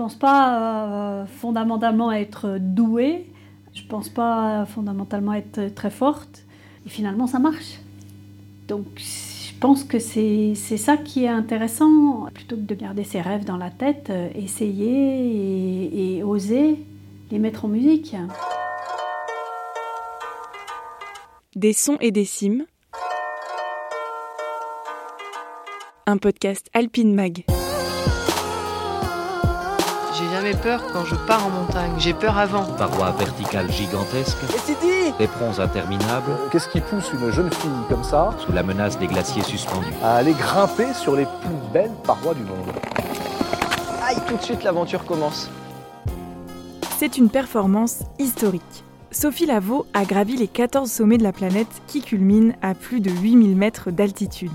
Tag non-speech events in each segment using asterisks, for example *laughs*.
pense pas fondamentalement être douée, je pense pas fondamentalement être très forte, et finalement ça marche. Donc je pense que c'est ça qui est intéressant, plutôt que de garder ses rêves dans la tête, essayer et oser les mettre en musique. Des sons et des cimes. Un podcast Alpine Mag. J'ai jamais peur quand je pars en montagne. J'ai peur avant. Parois verticales gigantesques. Éperons interminables. Qu'est-ce qui pousse une jeune fille comme ça Sous la menace des glaciers suspendus. À aller grimper sur les plus belles parois du monde. Aïe, tout de suite l'aventure commence. C'est une performance historique. Sophie Lavaux a gravi les 14 sommets de la planète qui culminent à plus de 8000 mètres d'altitude.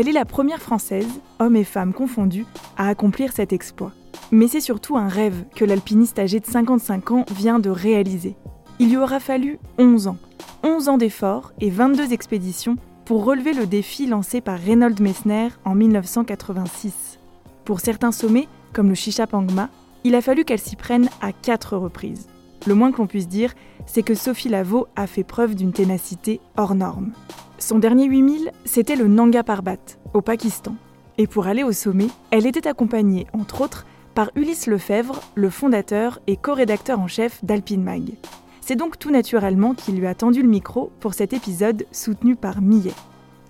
Elle est la première Française, hommes et femmes confondus, à accomplir cet exploit. Mais c'est surtout un rêve que l'alpiniste âgé de 55 ans vient de réaliser. Il lui aura fallu 11 ans. 11 ans d'efforts et 22 expéditions pour relever le défi lancé par Reynold Messner en 1986. Pour certains sommets, comme le Chichapangma, il a fallu qu'elle s'y prenne à quatre reprises. Le moins que l'on puisse dire, c'est que Sophie Lavaux a fait preuve d'une ténacité hors norme. Son dernier 8000, c'était le Nanga Parbat, au Pakistan. Et pour aller au sommet, elle était accompagnée, entre autres, par Ulysse Lefebvre, le fondateur et co-rédacteur en chef d'Alpine Mag. C'est donc tout naturellement qu'il lui a tendu le micro pour cet épisode soutenu par Millet.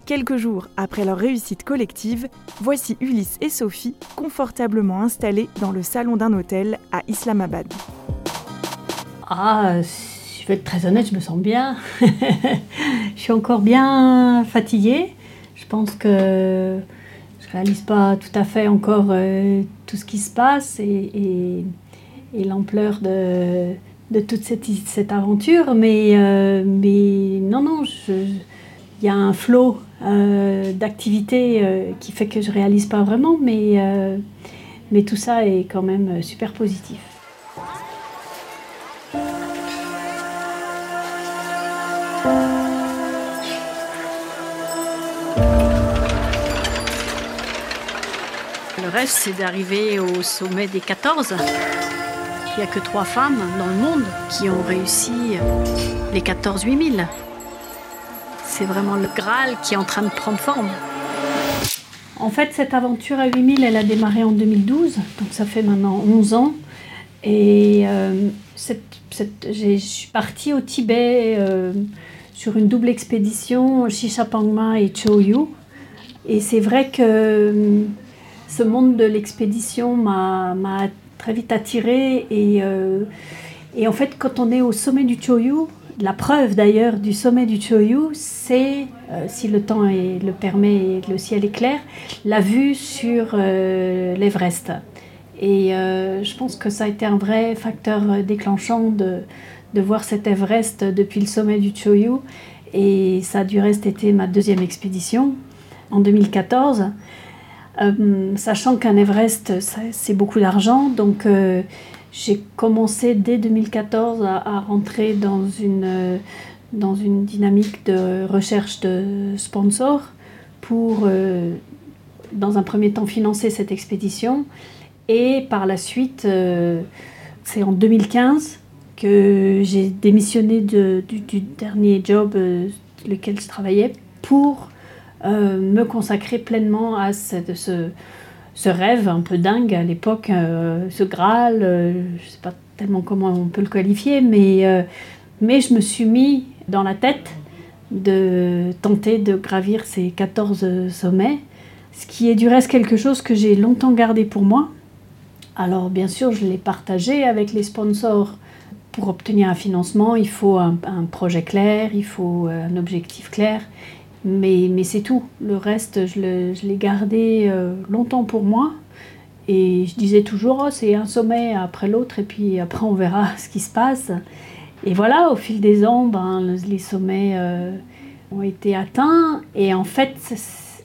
Quelques jours après leur réussite collective, voici Ulysse et Sophie confortablement installés dans le salon d'un hôtel à Islamabad. Ah, je vais être très honnête, je me sens bien. *laughs* je suis encore bien fatiguée. Je pense que je réalise pas tout à fait encore euh, tout ce qui se passe et, l'ampleur de, toute cette, aventure. Mais, euh, mais non, non, il y a un flot euh, d'activité euh, qui fait que je réalise pas vraiment, mais, mais tout ça est quand même super positif. Reste, c'est d'arriver au sommet des 14. Il n'y a que trois femmes dans le monde qui ont réussi les 14 8000 c'est vraiment le Graal qui est en train de prendre forme. En fait, cette aventure à 8000, elle a démarré en 2012, donc ça fait maintenant 11 ans. Et euh, je suis partie au Tibet euh, sur une double expédition, Shishapangma et Choyu. Et c'est vrai que ce monde de l'expédition m'a très vite attirée. Et, et en fait, quand on est au sommet du Choyu, la preuve d'ailleurs du sommet du Choyu, c'est, euh, si le temps le permet et le ciel est clair, la vue sur euh, l'Everest. Et euh, je pense que ça a été un vrai facteur déclenchant de, de, voir cet Everest depuis le sommet du Choyu. Et ça a du reste été ma deuxième expédition en 2014. Sachant qu'un Everest, c'est beaucoup d'argent, donc j'ai commencé dès 2014 à, rentrer dans une, dans une dynamique de recherche de sponsors pour, euh, dans un premier temps, financer cette expédition. Et par la suite, euh, c'est en 2015 que j'ai démissionné du, dernier job euh, lequel je travaillais pour me consacrer pleinement à cette, ce, rêve un peu dingue à l'époque, euh, ce Graal, euh, je ne sais pas tellement comment on peut le qualifier, mais, euh, mais je me suis mis dans la tête de tenter de gravir ces 14 sommets, ce qui est du reste quelque chose que j'ai longtemps gardé pour moi. Alors bien sûr, je l'ai partagé avec les sponsors. Pour obtenir un financement, il faut un projet clair, il faut un objectif clair, mais, c'est tout. Le reste, je l'ai gardé euh, longtemps pour moi. Et je disais toujours, oh, c'est un sommet après l'autre, et puis après on verra *laughs* ce qui se passe. Et voilà, au fil des ans, ben, les sommets euh, ont été atteints. Et en fait,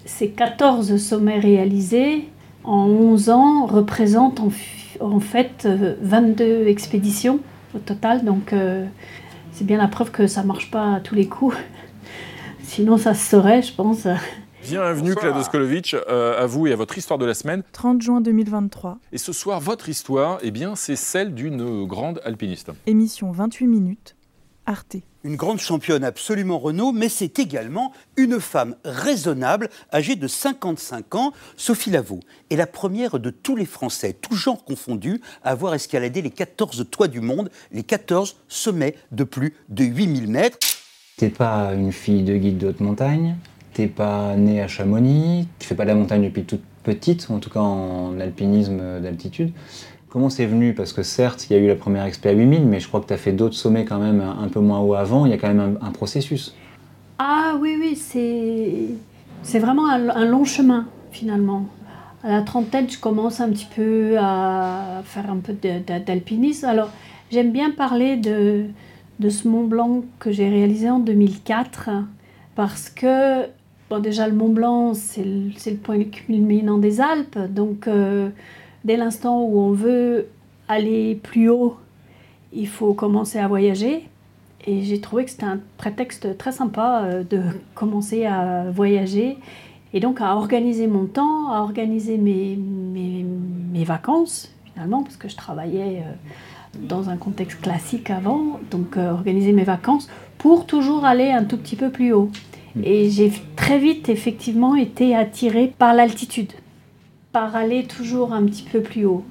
ces 14 sommets réalisés en 11 ans représentent en, en fait 22 euh, expéditions au total. Donc c'est bien la preuve que ça ne marche pas à tous les coups. *laughs* Sinon, ça se saurait, je pense. Bienvenue Claude Oskolovic, euh, à vous et à votre histoire de la semaine. 30 juin 2023. Et ce soir, votre histoire, eh bien, c'est celle d'une grande alpiniste. Émission 28 minutes, Arte. Une grande championne absolument Renault, mais c'est également une femme raisonnable, âgée de 55 ans, Sophie Lavaux, est la première de tous les Français, tous genres confondus, à avoir escaladé les 14 toits du monde, les 14 sommets de plus de 8000 mètres. T'es pas une fille de guide de haute montagne, t'es pas née à Chamonix, tu fais pas de la montagne depuis toute petite, en tout cas en alpinisme d'altitude. Comment c'est venu? Parce que certes, il y a eu la première expé à 8000, mais je crois que tu as fait d'autres sommets quand même un peu moins haut avant. Il y a quand même un, processus. Ah oui, oui, c'est vraiment un, long chemin finalement. À la trentaine, je commence un petit peu à faire un peu d'alpinisme. Alors, j'aime bien parler de, de ce Mont Blanc que j'ai réalisé en 2004 parce que Bon, déjà, le Mont Blanc, c'est le, le, point culminant des Alpes. Donc, euh, dès l'instant où on veut aller plus haut, il faut commencer à voyager. Et j'ai trouvé que c'était un prétexte très sympa euh, de *laughs* commencer à voyager et donc à organiser mon temps, à organiser mes, mes, mes vacances, finalement, parce que je travaillais euh, dans un contexte classique avant. Donc, organiser mes vacances pour toujours aller un tout petit peu plus haut. Et j'ai très vite, effectivement, été attirée par l'altitude, par aller toujours un petit peu plus haut.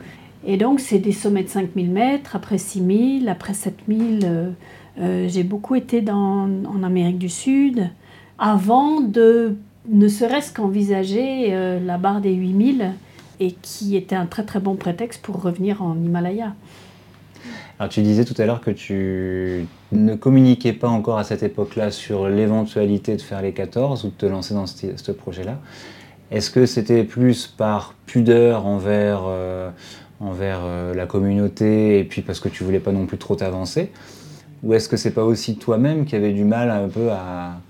Et donc, c'est des sommets de 5000 mètres, après 6000, après 7000. Euh, euh, j'ai beaucoup été dans, en Amérique du Sud avant de ne serait-ce qu'envisager euh, la barre des 8000 et qui était un très très bon prétexte pour revenir en Himalaya. Alors tu disais tout à l'heure que tu ne communiquais pas encore à cette époque-là sur l'éventualité de faire les 14 ou de te lancer dans ce, projet-là. Est-ce que c'était plus par pudeur envers, euh, euh, la communauté et puis parce que tu voulais pas non plus trop t'avancer? Ou est-ce que c'est pas aussi toi-même qui avais du mal un peu à,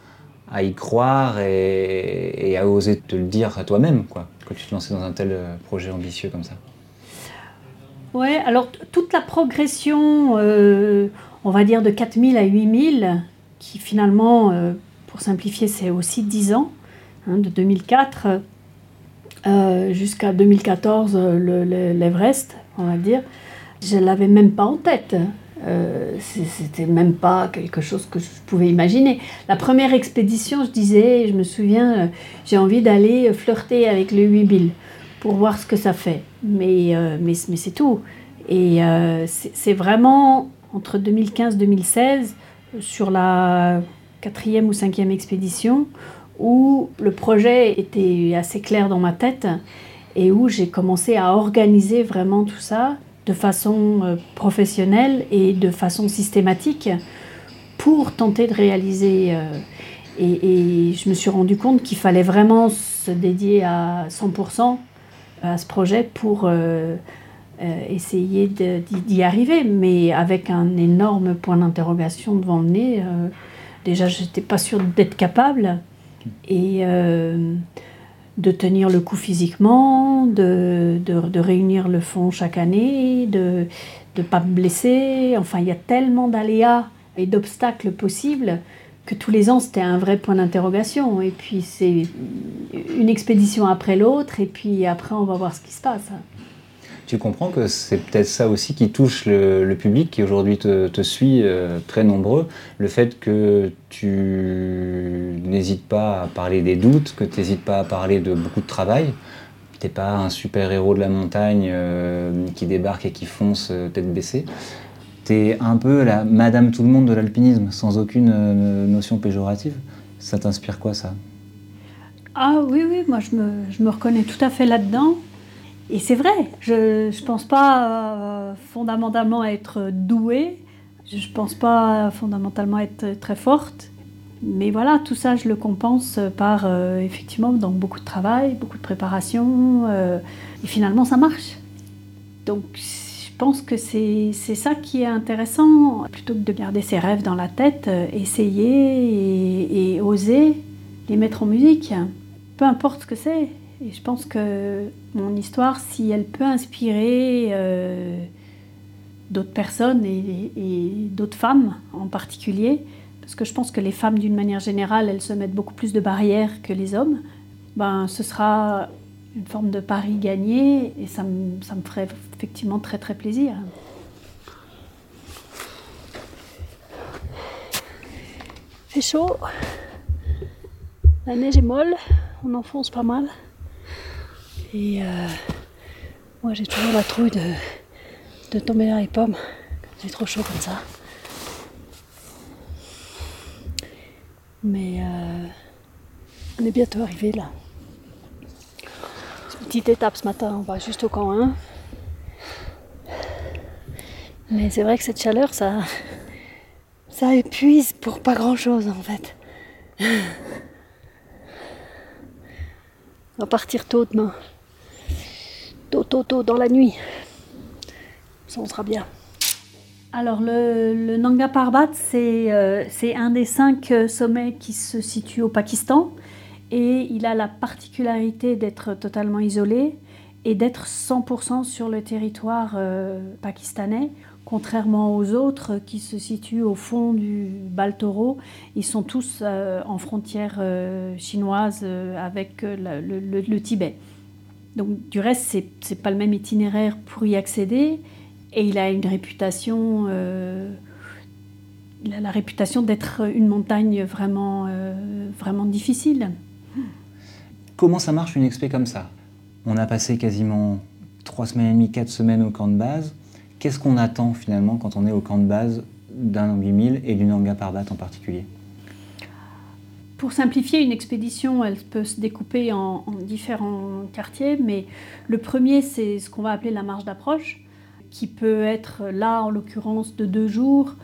y croire et, et, à oser te le dire à toi-même quoi, quand tu te lançais dans un tel euh, projet ambitieux comme ça? Oui, alors toute la progression, euh, on va dire de 4000 à 8000, qui finalement, euh, pour simplifier, c'est aussi 10 ans, hein, de 2004 euh, jusqu'à 2014, l'Everest, on va dire, je ne l'avais même pas en tête. C'était même pas quelque chose que je pouvais imaginer. La première expédition, je disais, je me souviens, j'ai envie d'aller flirter avec le 8000 pour voir ce que ça fait. Mais, euh, mais, c'est tout. Et euh, c'est vraiment entre 2015-2016, sur la quatrième ou cinquième expédition, où le projet était assez clair dans ma tête et où j'ai commencé à organiser vraiment tout ça de façon euh, professionnelle et de façon systématique pour tenter de réaliser. et, je me suis rendu compte qu'il fallait vraiment se dédier à 100% à ce projet pour euh, euh, essayer d'y arriver, mais avec un énorme point d'interrogation devant le nez. Euh, déjà, je n'étais pas sûre d'être capable et de tenir le coup physiquement, de, réunir le fond chaque année, de ne pas me blesser. Enfin, il y a tellement d'aléas et d'obstacles possibles que tous les ans c'était un vrai point d'interrogation. Et puis c'est une expédition après l'autre, et puis après on va voir ce qui se passe. Tu comprends que c'est peut-être ça aussi qui touche le, public qui aujourd'hui te, suit euh, très nombreux, le fait que tu n'hésites pas à parler des doutes, que tu n'hésites pas à parler de beaucoup de travail? Tu n'es pas un super héros de la montagne euh, qui débarque et qui fonce euh, tête baissée? T'es un peu la Madame tout le monde de l'alpinisme, sans aucune euh, notion péjorative. Ça t'inspire quoi ça? Ah oui, oui, moi je me, je me reconnais tout à fait là-dedans. Et c'est vrai, je ne pense pas euh, fondamentalement être douée, je ne pense pas fondamentalement être très forte. Mais voilà, tout ça, je le compense par euh, effectivement donc, beaucoup de travail, beaucoup de préparation. et finalement, ça marche. Donc pense que c'est ça qui est intéressant. Plutôt que de garder ses rêves dans la tête, euh, essayer et, oser les mettre en musique. Peu importe ce que c'est. Et je pense que mon histoire, si elle peut inspirer euh, d'autres personnes et, et d'autres femmes en particulier, parce que je pense que les femmes, d'une manière générale, elles se mettent beaucoup plus de barrières que les hommes ben, ce sera une forme de pari gagné et ça me, ça me ferait effectivement très très plaisir. fait chaud, la neige est molle, on enfonce pas mal. Et euh, moi j'ai toujours la trouille de, de tomber dans les pommes c'est trop chaud comme ça. Mais euh, on est bientôt arrivé là. Petite étape ce matin, on va juste au camp 1. Mais c'est vrai que cette chaleur, ça, ça épuise pour pas grand chose en fait. On va partir tôt demain. Tôt, tôt, tôt, dans la nuit. Ça, on sera bien. Alors le, Nanga Parbat, euh, c'est un des cinq euh, sommets qui se situe au Pakistan et il a la particularité d'être totalement isolé et d'être 100% sur le territoire euh, pakistanais contrairement aux autres qui se situent au fond du Baltoro, ils sont tous euh, en frontière euh, chinoise euh, avec le, Tibet. Donc du reste, c'est n'est pas le même itinéraire pour y accéder, et il a une réputation, il a la réputation d'être une montagne vraiment, vraiment difficile. Comment ça marche une expé comme ça? On a passé quasiment trois semaines et demie, quatre semaines au camp de base Qu'est-ce qu'on attend finalement quand on est au camp de base d'un 8000 et du Nanga Parbat en particulier? Pour simplifier, une expédition, elle peut se découper en, différents quartiers, mais le premier, c'est ce qu'on va appeler la marche d'approche, qui peut être là, en l'occurrence, de deux jours,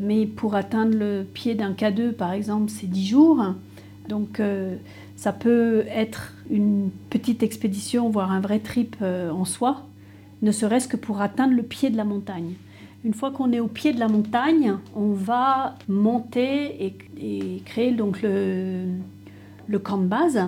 mais pour atteindre le pied d'un K2, par exemple, c'est dix jours. Donc, euh, ça peut être une petite expédition, voire un vrai trip euh, en soi, ne serait-ce que pour atteindre le pied de la montagne. Une fois qu'on est au pied de la montagne, on va monter et, créer donc le, camp de base.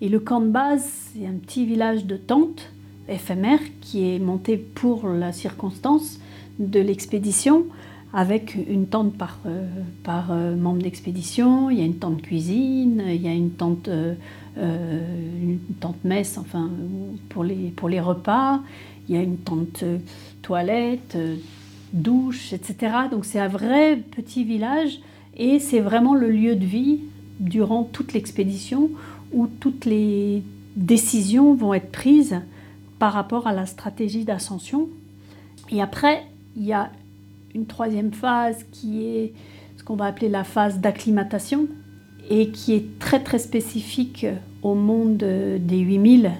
Et le camp de base, c'est un petit village de tentes éphémère qui est monté pour la circonstance de l'expédition avec une tente par, euh, par euh, membre d'expédition, il y a une tente cuisine, il y a une tente, euh, tente messe enfin, pour, les, pour les repas, il y a une tente euh, toilette, euh, douche, etc. Donc c'est un vrai petit village et c'est vraiment le lieu de vie durant toute l'expédition où toutes les décisions vont être prises par rapport à la stratégie d'ascension. Et après, il y a une troisième phase qui est ce qu'on va appeler la phase d'acclimatation et qui est très très spécifique au monde des 8000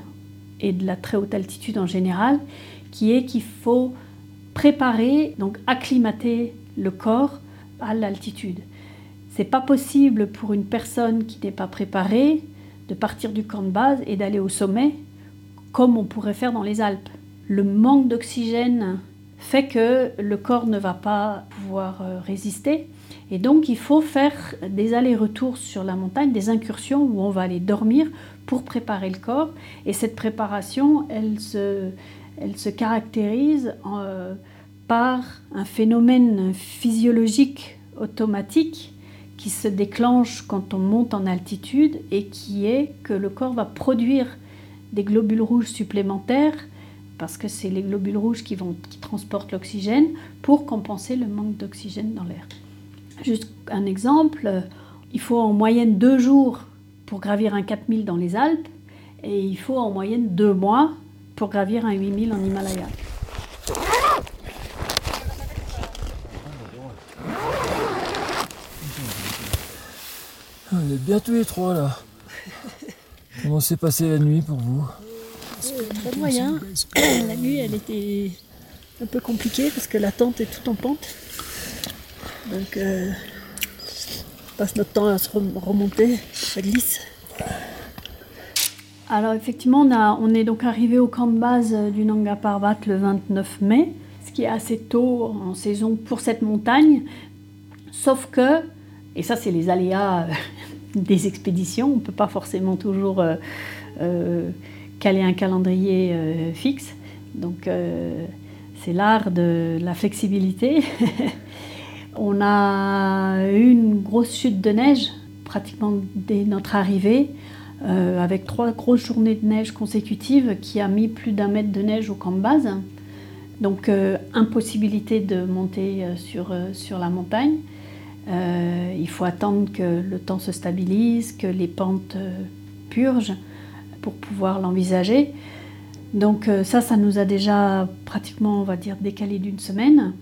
et de la très haute altitude en général, qui est qu'il faut préparer, donc acclimater le corps à l'altitude. C'est pas possible pour une personne qui n'est pas préparée de partir du camp de base et d'aller au sommet comme on pourrait faire dans les Alpes. Le manque d'oxygène fait que le corps ne va pas pouvoir euh, résister et donc il faut faire des allers-retours sur la montagne, des incursions où on va aller dormir pour préparer le corps. Et cette préparation, elle se, caractérise euh, par un phénomène physiologique automatique qui se déclenche quand on monte en altitude et qui est que le corps va produire des globules rouges supplémentaires parce que c'est les globules rouges qui, qui transportent l'oxygène pour compenser le manque d'oxygène dans l'air. Juste un exemple, il faut en moyenne deux jours pour gravir un 4000 dans les Alpes et il faut en moyenne deux mois pour gravir un 8000 en Himalaya. On est bien tous les trois là. Comment s'est passée la nuit pour vous? Très moyen. *coughs* La nuit, elle était un peu compliquée parce que la tente est toute en pente. Donc, euh, passe notre temps à se remonter, ça glisse. Alors effectivement, on, est donc arrivé au camp de base du Nanga Parbat le 29 mai, ce qui est assez tôt en saison pour cette montagne. Sauf que, et ça c'est les aléas euh, *laughs* des expéditions, on ne peut pas forcément toujours euh, euh, caler un calendrier fixe. Donc c'est l'art de la flexibilité. *laughs* on a eu une grosse chute de neige pratiquement dès notre arrivée. euh, avec trois grosses journées de neige consécutives qui a mis plus d'un mètre de neige au camp de base. Donc euh, impossibilité de monter euh, sur, sur la montagne. il faut attendre que le temps se stabilise, que les pentes purgent pour pouvoir l'envisager. Donc ça, ça nous a déjà pratiquement, on va dire, décalé d'une semaine.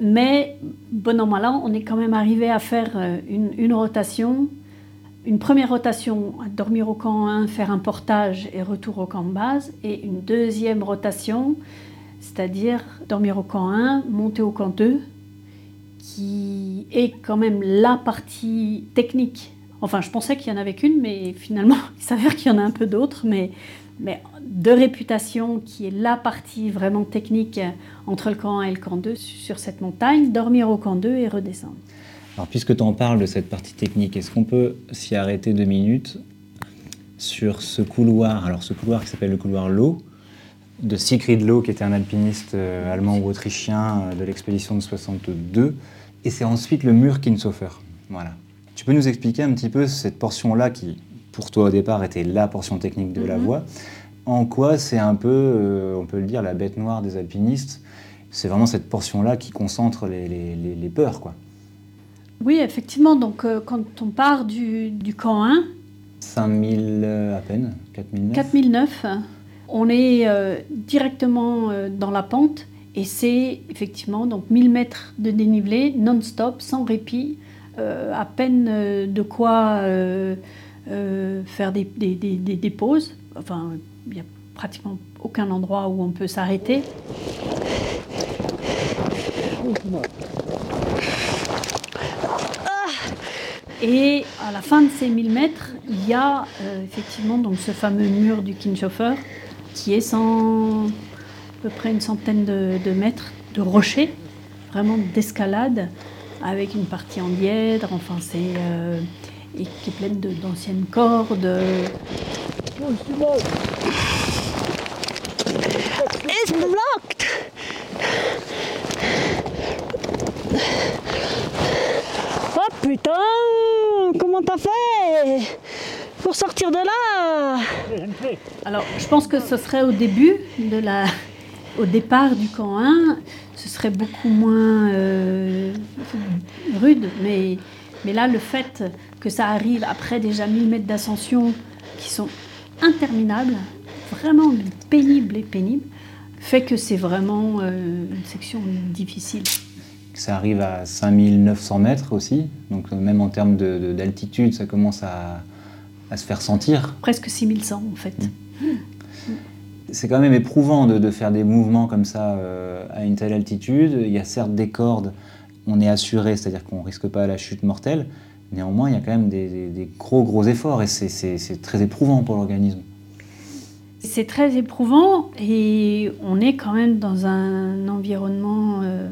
Mais bon an, mal an, on est quand même arrivé à faire une, une rotation une première rotation, dormir au camp 1, faire un portage et retour au camp de base, et une deuxième rotation, c'est-à-dire dormir au camp 1, monter au camp 2, qui est quand même la partie technique. Enfin, je pensais qu'il y en avait qu'une, mais finalement, *laughs* il s'avère qu'il y en a un peu d'autres, mais, mais de réputation, qui est la partie vraiment technique entre le camp 1 et le camp 2 sur cette montagne, dormir au camp 2 et redescendre. Alors, puisque tu en parles de cette partie technique, est-ce qu'on peut s'y arrêter deux minutes sur ce couloir Alors, ce couloir qui s'appelle le couloir Lowe, de Siegfried Lowe, qui était un alpiniste euh, allemand ou autrichien euh, de l'expédition de 62, et c'est ensuite le mur Kinshofer. Voilà. Tu peux nous expliquer un petit peu cette portion-là qui, pour toi au départ, était la portion technique de la mhm. voie En quoi c'est un peu, euh, on peut le dire, la bête noire des alpinistes C'est vraiment cette portion-là qui concentre les, les peurs, quoi. Oui, effectivement. Donc, euh, quand on part du, camp 1, 5000 euh, à peine, 4009. 4009, on est directement dans la pente et c'est effectivement donc 1000 mètres de dénivelé non-stop, sans répit, à peine de quoi faire des, des, pauses. Enfin, il n'y a pratiquement aucun endroit où on peut s'arrêter. Et à la fin de ces 1000 mètres, il y a euh, effectivement donc ce fameux mur du Kinshofer qui est sans à peu près une centaine de, mètres de rochers, vraiment d'escalade, avec une partie en dièdre, enfin c'est. Euh, et qui est pleine d'anciennes cordes. It's blocked! Oh putain Comment t'as fait pour sortir de là? Alors, je pense que ce serait au début de la... Au départ du camp 1, ce serait beaucoup moins euh, rude, mais, mais là, le fait que ça arrive après déjà 1000 mètres d'ascension qui sont interminables, vraiment pénibles et pénibles, fait que c'est vraiment euh, une section difficile. Ça arrive à 5900 mètres aussi, donc euh, même en termes d'altitude, ça commence à, se faire sentir. Presque 6100 en fait. Mm. C'est quand même éprouvant de, faire des mouvements comme ça euh, à une telle altitude. Il y a certes des cordes, on est assuré, c'est-à-dire qu'on ne risque pas la chute mortelle. Néanmoins, il y a quand même des, gros gros efforts et c'est très éprouvant pour l'organisme. C'est très éprouvant et on est quand même dans un environnement euh,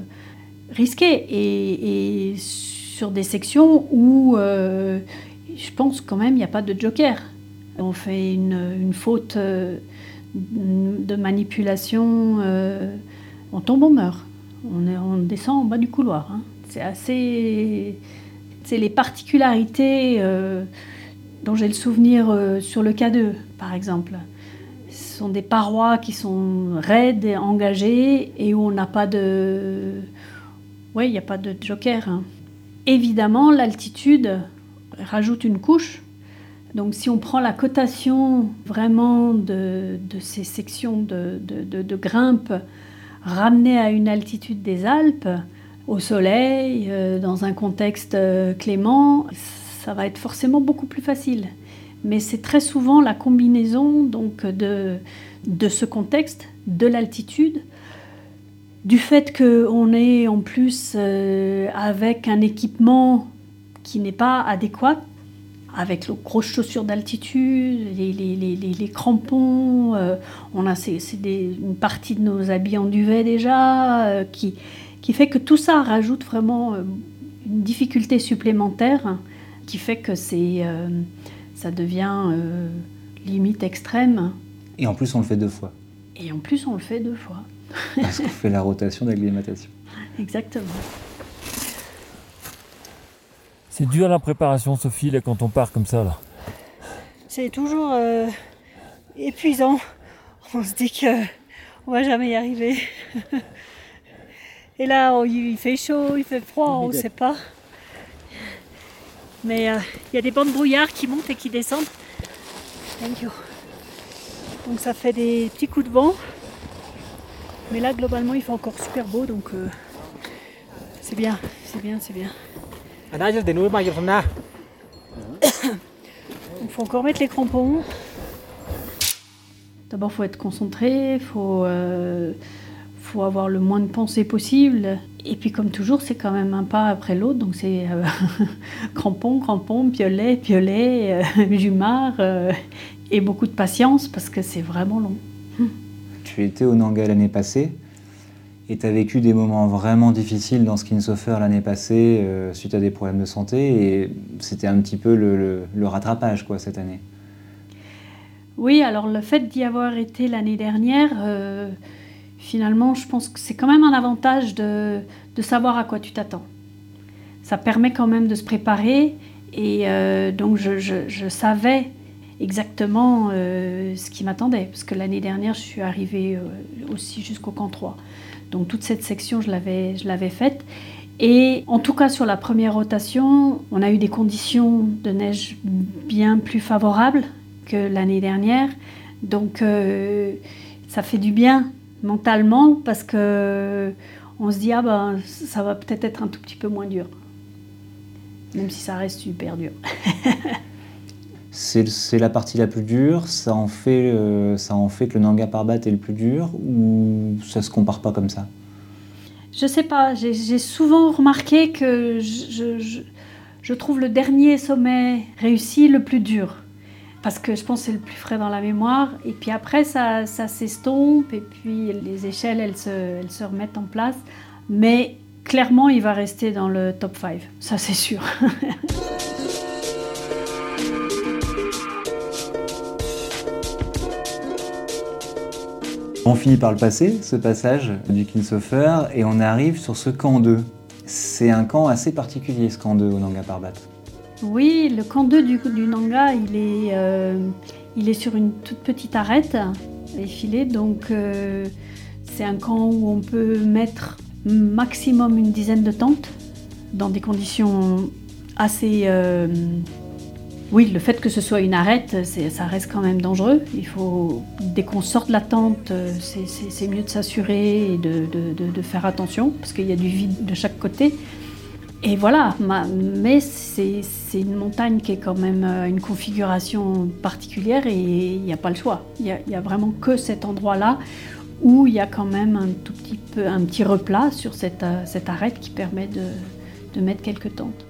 risqué et, sur des sections où euh, je pense quand même il n'y a pas de joker. On fait une, faute euh, de manipulation, on tombe, on meurt. On, descend en bas du couloir. Hein. C'est assez. C'est les particularités dont j'ai le souvenir sur le K2, par exemple. Ce sont des parois qui sont raides et engagées et où on n'a pas de oui, il n'y a pas de joker. Hein. Évidemment, l'altitude rajoute une couche. Donc si on prend la cotation vraiment de, ces sections de, de, grimpe ramenées à une altitude des Alpes, au soleil, euh, dans un contexte euh, clément, ça va être forcément beaucoup plus facile. Mais c'est très souvent la combinaison donc, de, de ce contexte, de l'altitude, du fait qu'on est en plus euh, avec un équipement qui n'est pas adéquat, avec les grosses chaussures d'altitude, les, crampons, euh, on a c'est, une partie de nos habits en duvet déjà, qui, qui fait que tout ça rajoute vraiment une difficulté supplémentaire qui fait que c'est, ça devient limite extrême. Et en plus on le fait deux fois. Et en plus on le fait deux fois. *laughs* Parce qu'on fait la rotation d'acclimatation. Exactement. C'est dur la préparation, Sophie, là, quand on part comme ça. Là. c'est toujours euh, épuisant. On se dit que on va jamais y arriver. *laughs* Et là, il fait chaud, il fait froid, on ne sait pas. Mais euh, il y a des bandes brouillard qui montent et qui descendent. Thank you. Donc ça fait des petits coups de vent. Mais là, globalement, il fait encore super beau, donc euh, c'est bien, c'est bien, c'est bien. Il *coughs* faut encore mettre les crampons. D'abord, il faut être concentré, il faut, euh, faut avoir le moins de pensée possible. Et puis, comme toujours, c'est quand même un pas après l'autre. Donc, c'est euh, *laughs* crampons, crampons, piolet, piolet, euh, *laughs* jumard euh, et beaucoup de patience parce que c'est vraiment long. Tu étais au Nanga l'année passée et tu as vécu des moments vraiment difficiles dans Skinsofer l'année passée euh, suite à des problèmes de santé et c'était un petit peu le, le- le rattrapage quoi cette année. Oui, alors le fait d'y avoir été l'année dernière, euh, finalement, je pense que c'est quand même un avantage de, de savoir à quoi tu t'attends. Ça permet quand même de se préparer et euh, donc je, je- savais exactement euh, ce qui m'attendait parce que l'année dernière, je suis arrivée euh, aussi jusqu'au camp 3. Donc toute cette section, je l'avais, je l'avais faite. Et en tout cas, sur la première rotation, on a eu des conditions de neige bien plus favorables que l'année dernière. Donc ça fait du bien mentalement parce que on se dit ah ben ça va peut-être être un tout petit peu moins dur. Même si ça reste super dur. *laughs* C'est la partie la plus dure, ça en fait, euh, ça en fait que le Nanga Parbat est le plus dur ou ça se compare pas comme ça? Je sais pas, j'ai souvent remarqué que je- je trouve le dernier sommet réussi le plus dur. Parce que je pense que c'est le plus frais dans la mémoire. Et puis après, ça, s'estompe. Et puis les échelles, elles se, remettent en place. Mais clairement, il va rester dans le top 5. Ça, c'est sûr. *laughs* On finit par le passer, ce passage du Kinsofer, et on arrive sur ce camp 2. C'est un camp assez particulier, ce camp 2 au Nanga Parbat. Oui, le camp 2 du, Nanga, il est, euh, il est sur une toute petite arête effilée. Donc, euh, c'est un camp où on peut mettre maximum une dizaine de tentes dans des conditions assez. euh, oui, le fait que ce soit une arête, ça reste quand même dangereux. Il faut, dès qu'on sort de la tente, c'est- mieux de s'assurer et de faire attention parce qu'il y a du vide de chaque côté. Et voilà, ma- mais c'est une montagne qui est quand même euh, une configuration particulière et il n'y a pas le choix. Il n'y a, vraiment que cet endroit-là où il y a quand même un tout petit peu, un petit replat sur cette, euh, cette arête qui permet de, de mettre quelques tentes.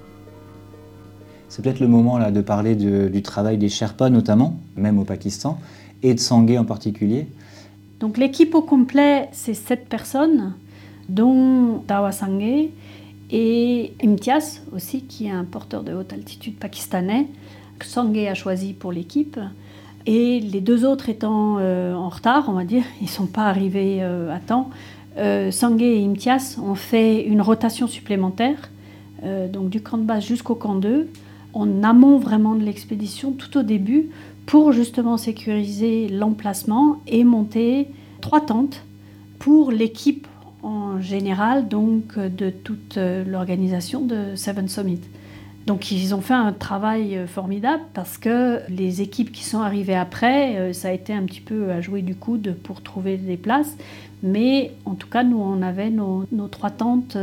C'est peut-être le moment là de parler de- du travail des Sherpas notamment, même au Pakistan, et de Sangay en particulier. Donc l'équipe au complet, c'est sept personnes, dont Dawa Sangay et Imtiaz aussi, qui est un porteur de haute altitude pakistanais, que Sangay a choisi pour l'équipe. Et les deux autres étant euh, en retard, on va dire, *laughs* ils ne sont pas arrivés euh, à temps. Euh, et Imtiaz ont fait une rotation supplémentaire, euh, donc du camp de base jusqu'au camp 2, en amont vraiment de l'expédition, tout au début, pour justement sécuriser l'emplacement et monter trois tentes pour l'équipe en général, donc euh, de toute euh, l'organisation de Seven Summit. Donc ils ont fait un travail euh, formidable parce que les équipes qui sont arrivées après, ça a été un petit peu à jouer du coude pour trouver des places. Mais en tout cas, nous, on avait nos, trois tentes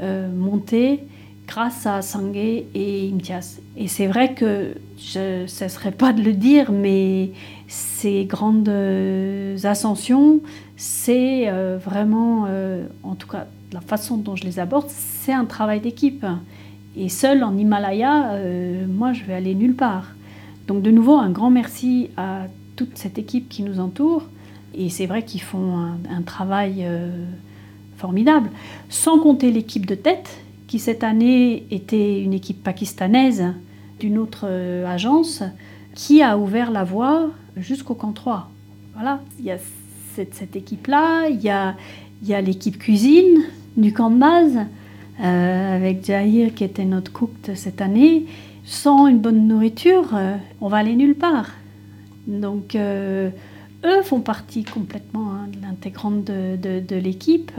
montées grâce à Sangay et Imtiaz. Et c'est vrai que je ne cesserai pas de le dire, mais ces grandes ascensions, c'est euh, vraiment, euh, en tout cas la façon dont je les aborde, c'est un travail d'équipe. Et seul en Himalaya, euh, moi, je vais aller nulle part. Donc de nouveau, un grand merci à toute cette équipe qui nous entoure. Et c'est vrai qu'ils font un, travail formidable. Sans compter l'équipe de tête, qui cette année était une équipe pakistanaise d'une autre agence, qui a ouvert la voie jusqu'au camp 3. Voilà, cette, cette équipe-là, il y a, y a l'équipe cuisine du camp de base, euh, avec Jahir qui était notre cook cette année. sans une bonne nourriture, euh, on va aller nulle part. Donc, euh, eux font partie complètement hein, de l'intégrante de, l'équipe.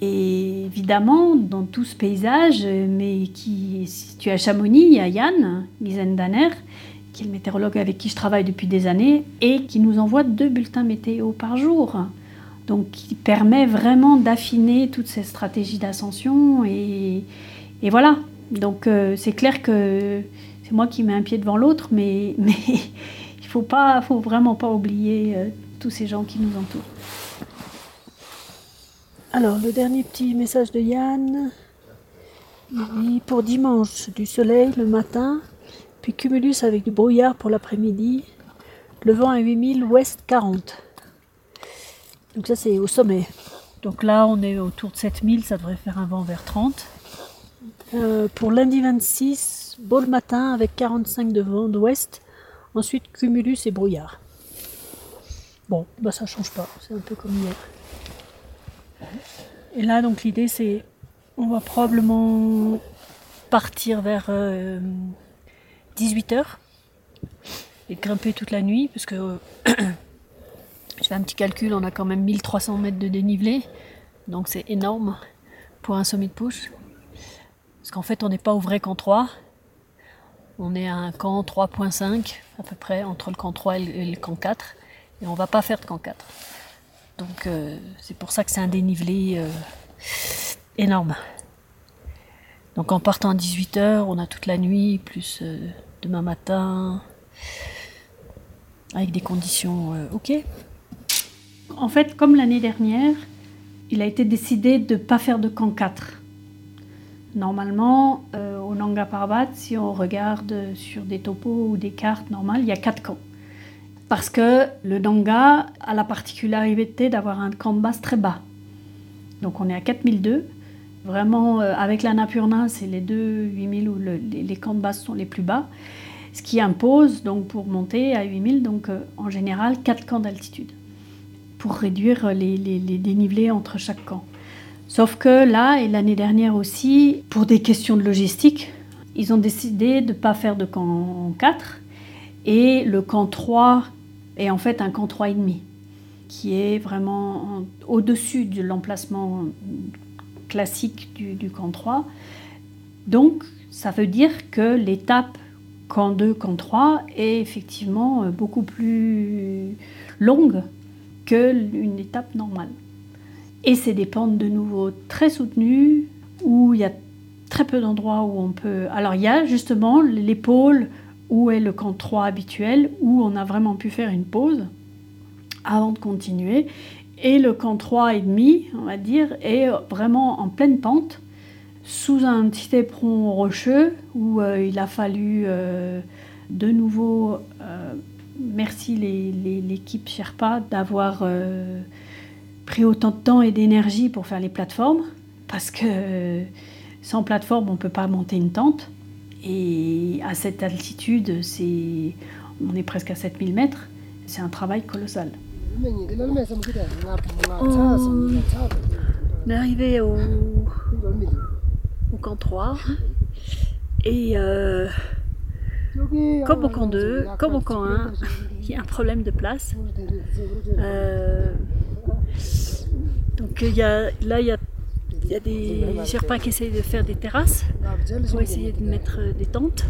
Et évidemment, dans tout ce paysage, mais qui est situé à Chamonix, il y a Yann Gisendaner, qui le météorologue avec qui je travaille depuis des années, et qui nous envoie deux bulletins météo par jour. Donc, qui permet vraiment d'affiner toutes ces stratégies d'ascension. Et, voilà. Donc, euh, c'est clair que c'est moi qui mets un pied devant l'autre, *laughs* mais, il faut pas, faut vraiment pas oublier euh, tous ces gens qui nous entourent. Alors, le dernier petit message de Yann. Pour dimanche, du soleil le matin, puis cumulus avec du brouillard pour l'après-midi. Le vent à 8000, ouest 40. Donc, ça, c'est au sommet. Donc là, on est autour de 7000, ça devrait faire un vent vers 30. Euh, pour lundi 26, beau le matin avec 45 de vent d'ouest. Ensuite, cumulus et brouillard. Bon, bah ça change pas, c'est un peu comme hier. Et là, donc l'idée, c'est on va probablement partir vers 18h et grimper toute la nuit, parce que euh, *clears throat* je fais un petit calcul, on a quand même 1300 mètres de dénivelé, donc c'est énorme pour un sommet de push. Parce qu'en fait, on n'est pas au vrai camp 3. On est à un camp 3.5, à peu près, entre le camp 3 et le, et le camp 4. Et on va pas faire de camp 4. Donc, euh, c'est pour ça que c'est un dénivelé euh, énorme. Donc, en partant à 18h, on a toute la nuit, plus euh, demain matin, avec des conditions euh, OK. En fait, comme l'année dernière, il a été décidé de ne pas faire de camp 4. Normalement, euh, au Nanga Parbat, si on regarde sur des topos ou des cartes normales, il y a quatre camps. Parce que le Nanga a la particularité d'avoir un camp de base très bas. Donc on est à 4002. Vraiment, euh, avec la Napurna, c'est les deux 8000 où le- les, camps de base sont les plus bas. Ce qui impose, donc pour monter à 8000, donc euh, en général, quatre camps d'altitude. Pour réduire les- les- dénivelés entre chaque camp. Sauf que là, et l'année dernière aussi, pour des questions de logistique, ils ont décidé de ne pas faire de camp 4. Et le camp 3 est en fait un camp 3,5, qui est vraiment en- au-dessus de l'emplacement classique du, camp 3. Donc, ça veut dire que l'étape camp 2, camp 3 est effectivement euh, beaucoup plus longue que une étape normale. Et c'est des pentes de nouveau très soutenues où il y a très peu d'endroits où on peut. Alors il y a justement l'épaule où est le camp 3 habituel où on a vraiment pu faire une pause avant de continuer. Et le camp 3 et demi, on va dire, est vraiment en pleine pente sous un petit éperon rocheux où euh, il a fallu euh, de nouveau, euh, merci l'équipe Sherpa d'avoir euh, pris autant de temps et d'énergie pour faire les plateformes, parce que sans plateforme, on ne peut pas monter une tente. Et à cette altitude, c'est, on est presque à 7000 mètres, c'est un travail colossal. On est arrivé au, camp 3 et euh, comme au camp 2, comme au camp 1, il y a un problème de place. Euh, donc il y a, là, il y a, des Sherpas qui essayent de faire des terrasses pour essayer de mettre euh, des tentes.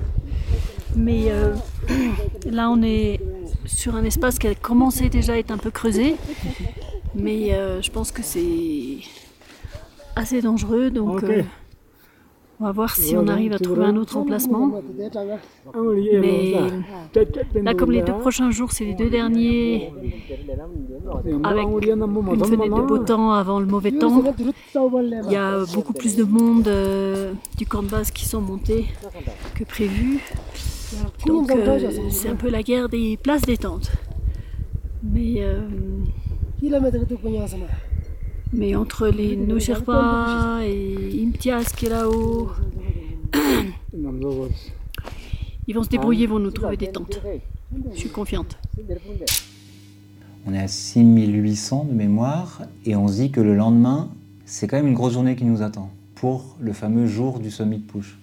Mais euh, *clears throat* là, on est sur un espace qui a commencé déjà à être un peu creusé. Mais euh, je pense que c'est assez dangereux. Donc euh, on va voir si on arrive à trouver un autre emplacement. Mais là, comme les deux prochains jours, c'est les deux derniers avec une fenêtre de beau temps avant le mauvais temps, il y a beaucoup plus de monde euh, du camp de base qui sont montés que prévu. Donc euh, c'est un peu la guerre des places détentes. Mais, euh, mais entre les No Sherpa et Imtiaz qui est là-haut, ils vont se débrouiller, ils vont nous trouver des tentes. Je suis confiante. On est à 6800 de mémoire et on se dit que le lendemain, c'est quand même une grosse journée qui nous attend pour le fameux jour du summit push.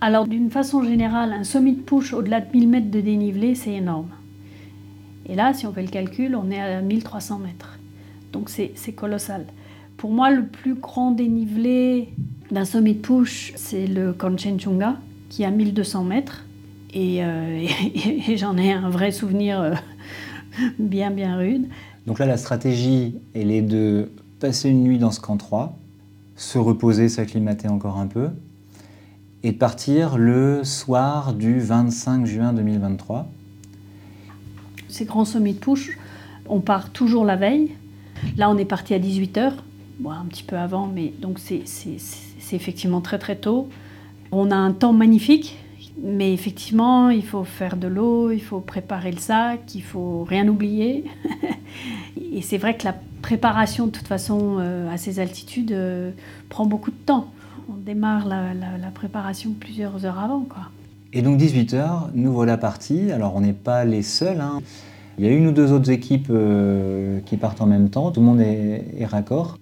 Alors, d'une façon générale, un sommet de push au-delà de 1000 mètres de dénivelé, c'est énorme. Et là, si on fait le calcul, on est à 1300 mètres. Donc, c'est colossal. Pour moi, le plus grand dénivelé d'un sommet de push, c'est le Kanchenjunga, qui est à 1200 mètres. Et, euh, *laughs* et j'en ai un vrai souvenir euh, *laughs* bien, bien rude. Donc là, la stratégie, elle est de passer une nuit dans ce camp 3, se reposer, s'acclimater encore un peu, et partir le soir du 25 juin 2023. Ces grands sommets de push, on part toujours la veille. Là, on est parti à 18h, bon, un petit peu avant, mais donc c'est effectivement très très tôt. On a un temps magnifique, mais effectivement, il faut faire de l'eau, il faut préparer le sac, il faut rien oublier. *laughs* Et c'est vrai que la préparation, de toute façon, euh, à ces altitudes, euh, prend beaucoup de temps. On démarre la, préparation plusieurs heures avant. Quoi. Et donc 18h, nous voilà partis. Alors on n'est pas les seuls. Hein. Il y a une ou deux autres équipes euh, qui partent en même temps. Tout le monde est, est raccord.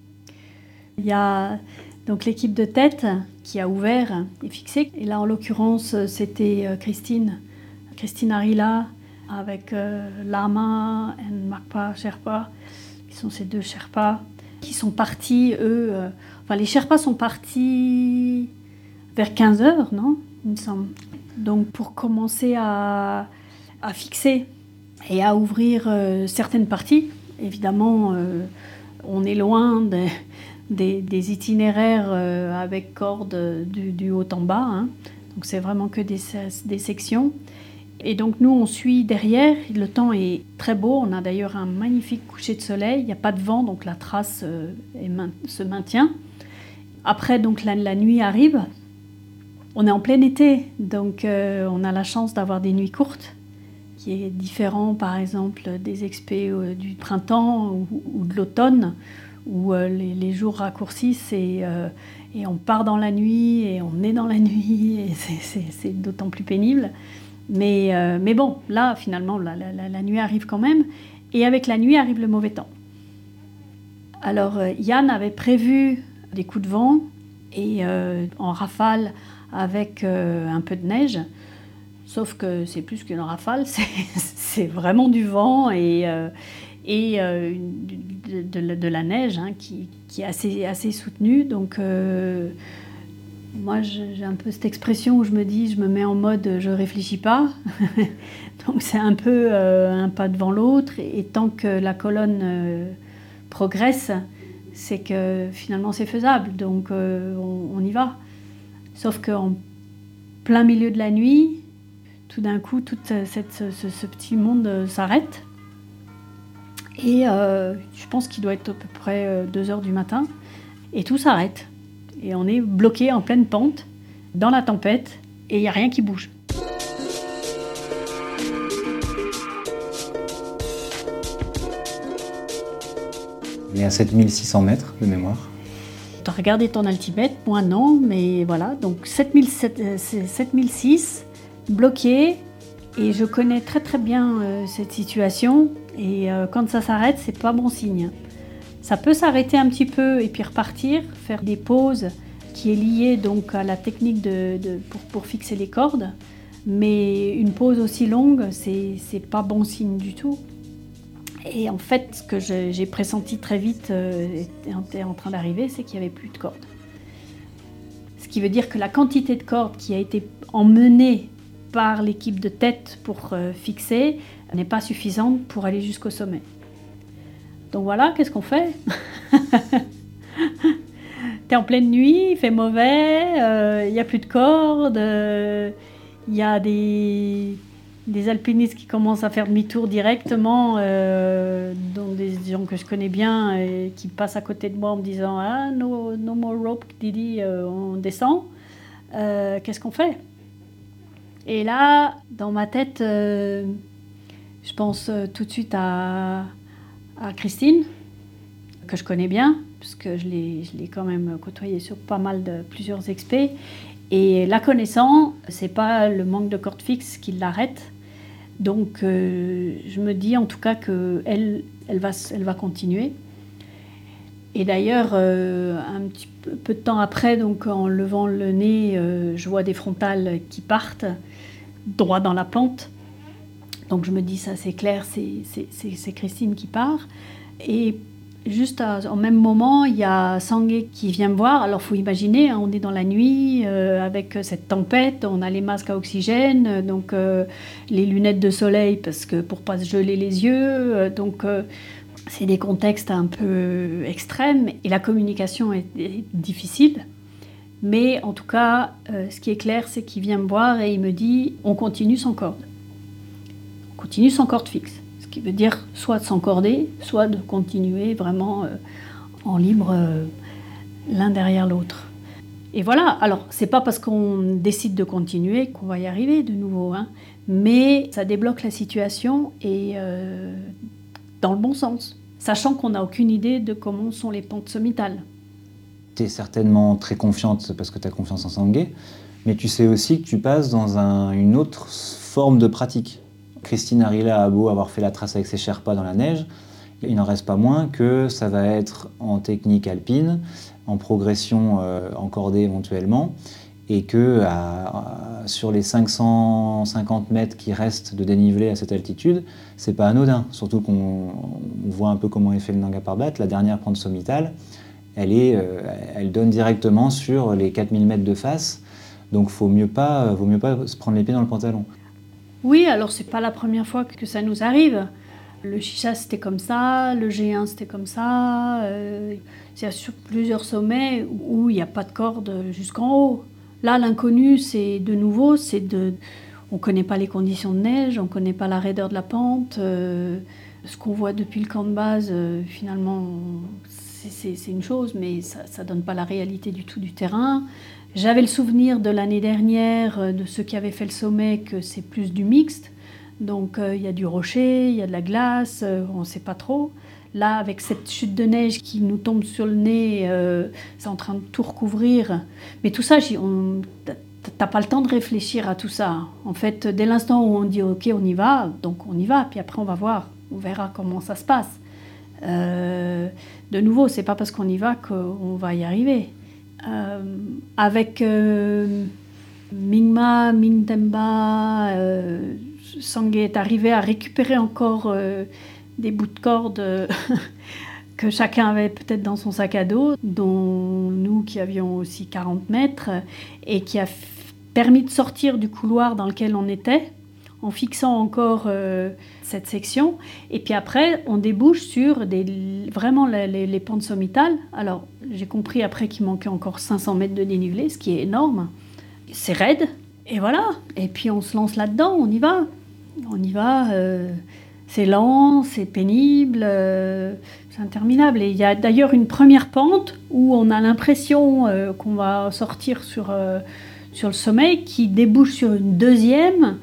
Il y a donc l'équipe de tête qui a ouvert et fixé. Et là, en l'occurrence, c'était euh, Christine, Christine Arila, avec euh, Lama et Makpa Sherpa, qui sont ces deux Sherpas, qui sont partis, eux. Euh, enfin, les Sherpas sont partis vers 15 heures, non Il me semble. Donc, pour commencer à, fixer et à ouvrir certaines parties, évidemment, on est loin de des, itinéraires euh, avec cordes du, haut en bas. Hein. Donc c'est vraiment que des, sections. Et donc nous, on suit derrière. Le temps est très beau. On a d'ailleurs un magnifique coucher de soleil. Il n'y a pas de vent, donc la trace euh, se maintient. Après, donc la, nuit arrive. On est en plein été, donc euh, on a la chance d'avoir des nuits courtes, qui est différent, par exemple, des expés du printemps ou de l'automne, où euh, les, jours raccourcissent euh, et, on part dans la nuit et on est dans la *laughs* nuit et c'est d'autant plus pénible. Mais, euh, mais, bon, là, finalement, la, nuit arrive quand même. Et avec la nuit arrive le mauvais temps. Alors, Yann avait prévu des coups de vent et en rafale avec un peu de neige. Sauf que c'est plus qu'une rafale, *laughs* c'est vraiment du vent et, et euh, de, la neige hein, qui, est assez, assez soutenue. Donc, euh, moi, j'ai un peu cette expression où je me dis, je me mets en mode je réfléchis pas. *laughs* Donc, c'est un peu euh, un pas devant l'autre. Et, tant que la colonne progresse, c'est que finalement c'est faisable. Donc, on, y va. Sauf qu'en plein milieu de la nuit, tout d'un coup, tout cette, ce, petit monde s'arrête. Et euh, je pense qu'il doit être à peu près 2 euh, heures du matin. Et tout s'arrête. Et on est bloqué en pleine pente, dans la tempête, et il n'y a rien qui bouge. On est à 7600 mètres de mémoire. Tu as regardé ton altimètre, moi non, mais voilà. Donc 7006, euh, bloqué, et je connais très très bien cette situation. Et euh, quand ça s'arrête, c'est pas bon signe. Ça peut s'arrêter un petit peu et puis repartir, faire des pauses qui est liée donc à la technique de, pour, fixer les cordes. Mais une pause aussi longue, c'est pas bon signe du tout. Et en fait, ce que j'ai pressenti très vite euh, était en train d'arriver, c'est qu'il n'y avait plus de cordes. Ce qui veut dire que la quantité de cordes qui a été emmenée par l'équipe de tête pour euh, fixer n'est pas suffisante pour aller jusqu'au sommet. Donc voilà, qu'est-ce qu'on fait *laughs* T'es en pleine nuit, il fait mauvais, il euh, n'y a plus de cordes, il euh, y a des, alpinistes qui commencent à faire demi-tour directement, dont des gens que je connais bien qui passent à côté de moi en me disant Ah, no, no more rope, Didi, on descend. Qu'est-ce qu'on fait? Et là, dans ma tête, euh, je pense euh, tout de suite à, Christine, que je connais bien, puisque je l'ai quand même côtoyée sur pas mal de plusieurs expés. Et la connaissant, c'est pas le manque de corde fixe qui l'arrête. Donc, euh, je me dis en tout cas qu'elle elle va, elle va continuer. Et d'ailleurs, euh, un petit peu, peu, de temps après, donc en levant le nez, euh, je vois des frontales qui partent droit dans la pente. Donc je me dis, ça c'est clair, c'est Christine qui part. Et juste au même moment, il y a Sangue qui vient me voir. Alors faut imaginer, hein, on est dans la nuit euh, avec cette tempête, on a les masques à oxygène, donc les lunettes de soleil parce que pour pas se geler les yeux. donc c'est des contextes un peu extrêmes et la communication est, difficile. Mais en tout cas, euh, ce qui est clair, c'est qu'il vient me voir et il me dit on continue sans corde. On continue sans corde fixe. Ce qui veut dire soit de s'encorder, soit de continuer vraiment euh, en libre euh, l'un derrière l'autre. Et voilà, alors c'est pas parce qu'on décide de continuer qu'on va y arriver de nouveau, hein, mais ça débloque la situation et dans le bon sens, sachant qu'on n'a aucune idée de comment sont les pentes sommitales. Tu es certainement très confiante parce que tu as confiance en Sangué, mais tu sais aussi que tu passes dans une autre forme de pratique. Christine Arila a beau avoir fait la trace avec ses Sherpas dans la neige, il n'en reste pas moins que ça va être en technique alpine, en progression euh, encordée éventuellement, et que sur les 550 mètres qui restent de dénivelé à cette altitude, c'est pas anodin. Surtout qu'on voit un peu comment est fait le Nanga Parbat. La dernière pente sommitale, elle, euh, donne directement sur les 4000 mètres de face. Donc faut mieux pas, vaut mieux pas se prendre les pieds dans le pantalon. Oui, alors c'est pas la première fois que ça nous arrive. Le chicha c'était comme ça, le G1 c'était comme ça. Euh, il y a sur plusieurs sommets où il n'y a pas de corde jusqu'en haut. Là, l'inconnu, c'est de nouveau, c'est de. On ne connaît pas les conditions de neige, on ne connaît pas la raideur de la pente. Euh, ce qu'on voit depuis le camp de base, euh, finalement, c'est une chose, mais ça ne donne pas la réalité du tout du terrain. J'avais le souvenir de l'année dernière, euh, de ceux qui avaient fait le sommet, que c'est plus du mixte. Donc il y a du rocher, il y a de la glace, on ne sait pas trop. Là, avec cette chute de neige qui nous tombe sur le nez, euh, c'est en train de tout recouvrir. Mais tout ça, on, t'as pas le temps de réfléchir à tout ça. En fait, dès l'instant où on dit OK, on y va, donc on y va. Puis après, on va voir, on verra comment ça se passe. Euh, de nouveau, c'est pas parce qu'on y va qu'on va y arriver. Euh, avec Mingma, Mingtemba, Sangé est arrivé à récupérer encore des bouts de corde euh, *laughs* que chacun avait peut-être dans son sac à dos, dont nous qui avions aussi 40 mètres, et qui a permis de sortir du couloir dans lequel on était, en fixant encore euh, cette section. Et puis après, on débouche sur des, vraiment les, pentes sommitales. Alors, j'ai compris après qu'il manquait encore 500 mètres de dénivelé, ce qui est énorme. C'est raide. Et voilà. Et puis on se lance là-dedans, on y va. On y va. Euh, c'est lent, c'est pénible, euh, c'est interminable. Et il y a d'ailleurs une première pente où on a l'impression qu'on va sortir sur, sur le sommet qui débouche sur une deuxième.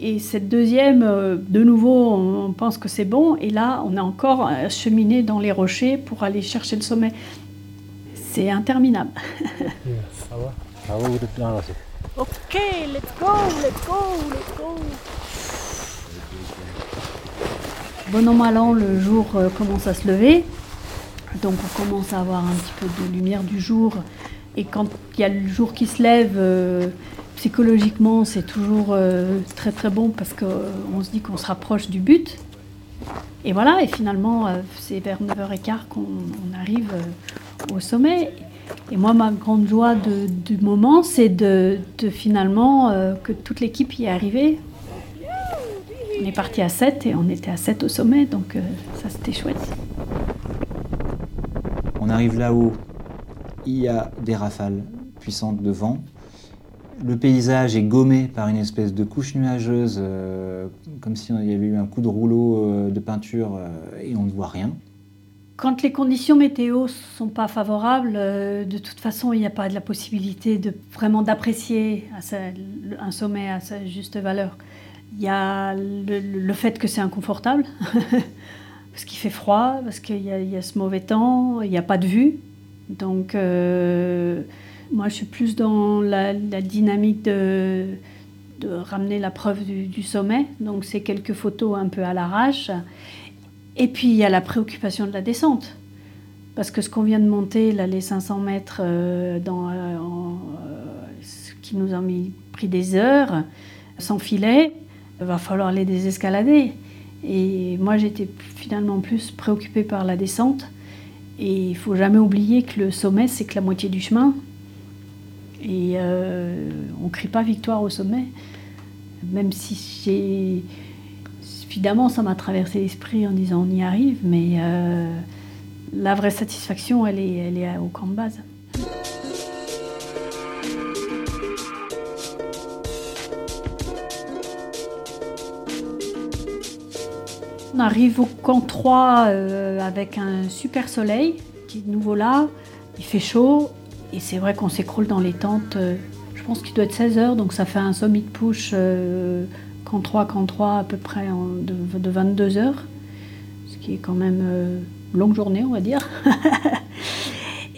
Et cette deuxième, de nouveau, on pense que c'est bon. Et là, on a encore cheminé dans les rochers pour aller chercher le sommet. C'est interminable. *laughs* ok, let's go, let's go, let's go. Bon an, mal an, le jour euh, commence à se lever. Donc on commence à avoir un petit peu de lumière du jour. Et quand il y a le jour qui se lève, euh, psychologiquement, c'est toujours euh, très très bon parce qu'on se dit qu'on se rapproche du but. Et voilà, et finalement, c'est vers 9h15 qu'on arrive au sommet. Et moi, ma grande joie du moment, c'est de, finalement que toute l'équipe y est arrivée. On est parti à 7 et on était à 7 au sommet, donc euh, ça c'était chouette. On arrive là-haut, il y a des rafales puissantes de vent. Le paysage est gommé par une espèce de couche nuageuse, euh, comme s'il y avait eu un coup de rouleau euh, de peinture et on ne voit rien. Quand les conditions météo ne sont pas favorables, de toute façon, il n'y a pas de la possibilité de vraiment d'apprécier un sommet à sa juste valeur. Il y a le, fait que c'est inconfortable, *laughs* parce qu'il fait froid, parce qu'il y, a ce mauvais temps, il n'y a pas de vue. Donc, euh, moi, je suis plus dans la, dynamique de, ramener la preuve du, sommet. Donc, c'est quelques photos un peu à l'arrache. Et puis, il y a la préoccupation de la descente. Parce que ce qu'on vient de monter, là, les 500 mètres, euh, dans, euh, euh, ce qui nous a mis, pris des heures, sans filet, il va falloir les désescalader. Et moi, j'étais finalement plus préoccupée par la descente. Et il faut jamais oublier que le sommet, c'est que la moitié du chemin. Et euh, on ne crie pas victoire au sommet. Même si j'ai. Évidemment, ça m'a traversé l'esprit en disant on y arrive, mais euh, la vraie satisfaction, elle est, elle est au camp de base. On arrive au camp 3 euh, avec un super soleil qui est de nouveau là. Il fait chaud et c'est vrai qu'on s'écroule dans les tentes. euh, je pense qu'il doit être 16 heures, donc ça fait un summit push camp 3, camp 3 à peu près de, de 22 heures. Ce qui est quand même euh, longue journée, on va dire. *laughs*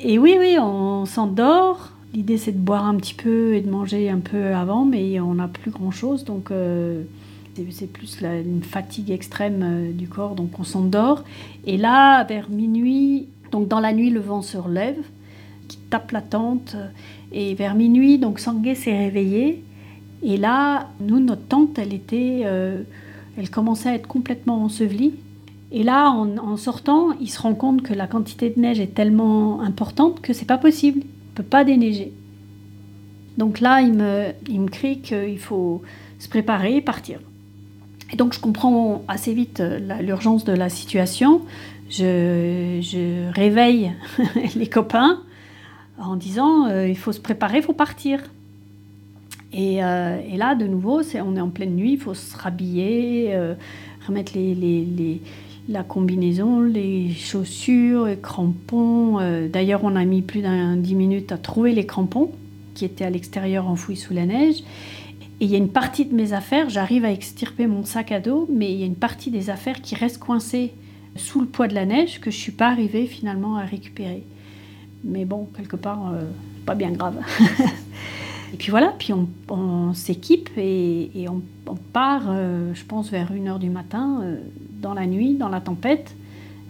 et oui, oui, on s'endort. L'idée c'est de boire un petit peu et de manger un peu avant, mais on n'a plus grand chose, donc euh, c'est- plus une fatigue extrême du corps, donc on s'endort. Et là, vers minuit, donc dans la nuit, le vent se relève, qui tape la tente, et vers minuit, donc Sanguet s'est réveillé. Et là, nous, notre tente, elle était, euh, elle commençait à être complètement ensevelie. Et là, en, sortant, il se rend compte que la quantité de neige est tellement importante que c'est pas possible. Il peut pas déneiger. Donc là, il me, il me crie qu'il faut se préparer et partir. Et donc, je comprends assez vite euh, l'urgence de la situation. Je, je réveille *laughs* les copains en disant euh, il faut se préparer, il faut partir. Et, euh, là, de nouveau, on est en pleine nuit, il faut se rhabiller, euh, remettre les, la combinaison, les chaussures, les crampons. D'ailleurs, on a mis plus d'un 10 minutes à trouver les crampons qui étaient à l'extérieur enfouis sous la neige. Et il y a une partie de mes affaires, j'arrive à extirper mon sac à dos, mais il y a une partie des affaires qui restent coincées sous le poids de la neige que je ne suis pas arrivée finalement à récupérer. Mais bon, quelque part, euh, pas bien grave. *laughs* et puis voilà, puis on, s'équipe et, on, part, euh, je pense, vers 1h du matin, euh, dans la nuit, dans la tempête.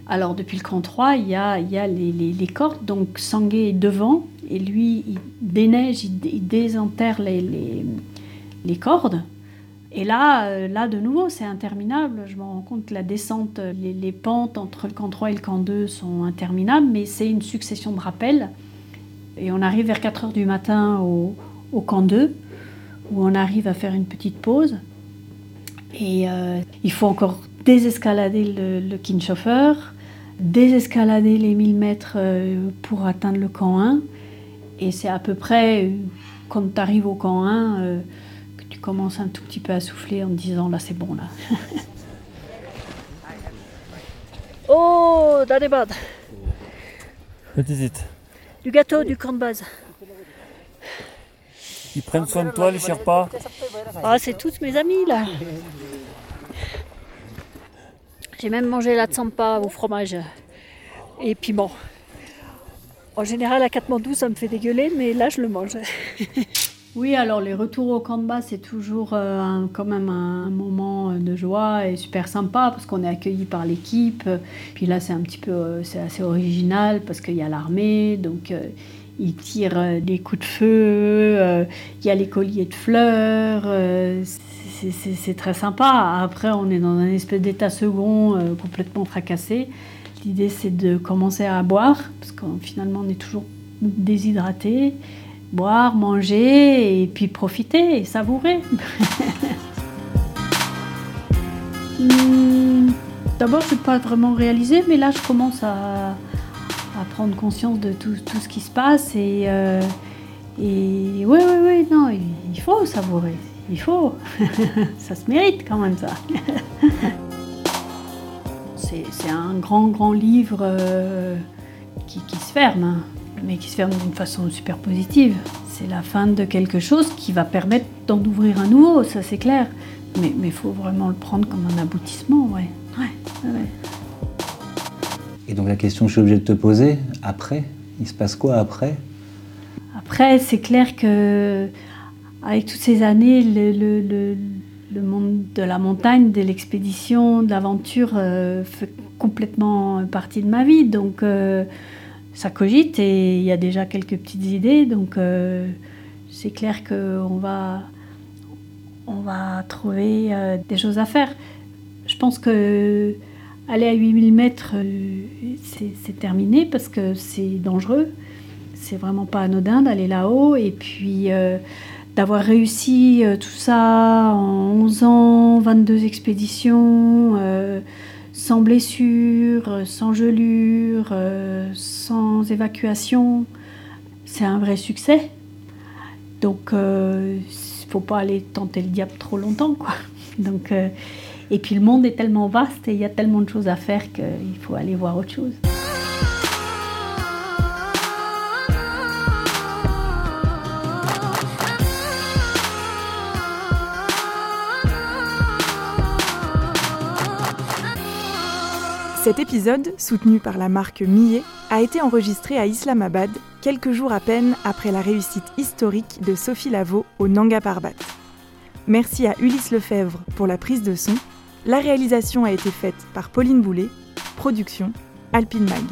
Alors depuis le camp 3, il y a, les, cordes, donc Sanguet est devant, et lui, il déneige, il, il désenterre les cordes. Et là, euh, là de nouveau, c'est interminable. Je me rends compte que la descente, euh, les, pentes entre le camp 3 et le camp 2 sont interminables, mais c'est une succession de rappels. Et on arrive vers 4 heures du matin au, camp 2, où on arrive à faire une petite pause. Et euh, il faut encore désescalader le, le désescalader les 1000 mètres pour atteindre le camp 1. Et c'est à peu près, quand tu arrives au camp 1, euh, commences un tout petit peu à souffler en te disant là c'est bon là. *laughs* oh, Danebad, Petite. du gâteau du camp de base. Ils prennent soin de toi, les Sherpas Ah, c'est tous mes amis là. J'ai même mangé la tsampa au fromage. Et puis bon, en général à Katmandou ça me fait dégueuler, mais là je le mange. *laughs* oui, alors les retours au base c'est toujours euh, un- quand même un, moment de joie et super sympa parce qu'on est accueilli par l'équipe. Puis là c'est un petit peu, euh, c'est assez original parce qu'il y a l'armée, donc euh, ils tirent euh, des coups de feu, euh, il y a les colliers de fleurs, euh, c'est- très sympa. Après, on est dans un espèce d'état second euh, complètement fracassé. L'idée, c'est de commencer à boire, parce que finalement, on est toujours déshydraté. Boire, manger, et puis profiter et savourer. *laughs* Hmm, D'abord, je n'ai pas vraiment réalisé, mais là, je commence à, à prendre conscience de tout, tout ce qui se passe. Et, oui, oui, oui, non, il, faut savourer. Il faut. *laughs* ça se mérite quand même, ça. *laughs* C'est c'est un grand, grand livre euh, qui, qui se ferme, hein, mais qui se ferme d'une façon super positive. C'est la fin de quelque chose qui va permettre d'en ouvrir un nouveau, ça c'est clair. Mais il faut vraiment le prendre comme un aboutissement, ouais. ouais. Et donc la question que je suis obligé de te poser, après, il se passe quoi après? Après, c'est clair que avec toutes ces années, le, le- le- le monde de la montagne, de l'expédition, de l'aventure euh, fait complètement partie de ma vie. Donc, euh, ça cogite et il y a déjà quelques petites idées. Donc c'est clair qu'on va, on va trouver des choses à faire. Je pense que aller à 8000 mètres, c'est terminé parce que c'est dangereux. C'est vraiment pas anodin d'aller là-haut. Et puis d'avoir réussi tout ça en 11 ans, 22 expéditions sans blessure, sans gelure, euh, sans évacuation. C'est un vrai succès. Donc, il euh, ne faut pas aller tenter le diable trop longtemps. Quoi. *laughs* Donc, euh, et puis, le monde est tellement vaste et il y a tellement de choses à faire qu'il faut aller voir autre chose. Cet épisode, soutenu par la marque Millet, a été enregistré à Islamabad, quelques jours à peine après la réussite historique de Sophie Lavaux au Nanga Parbat. Merci à Ulysse Lefebvre pour la prise de son. La réalisation a été faite par Pauline Boulet. Production Alpine Mag.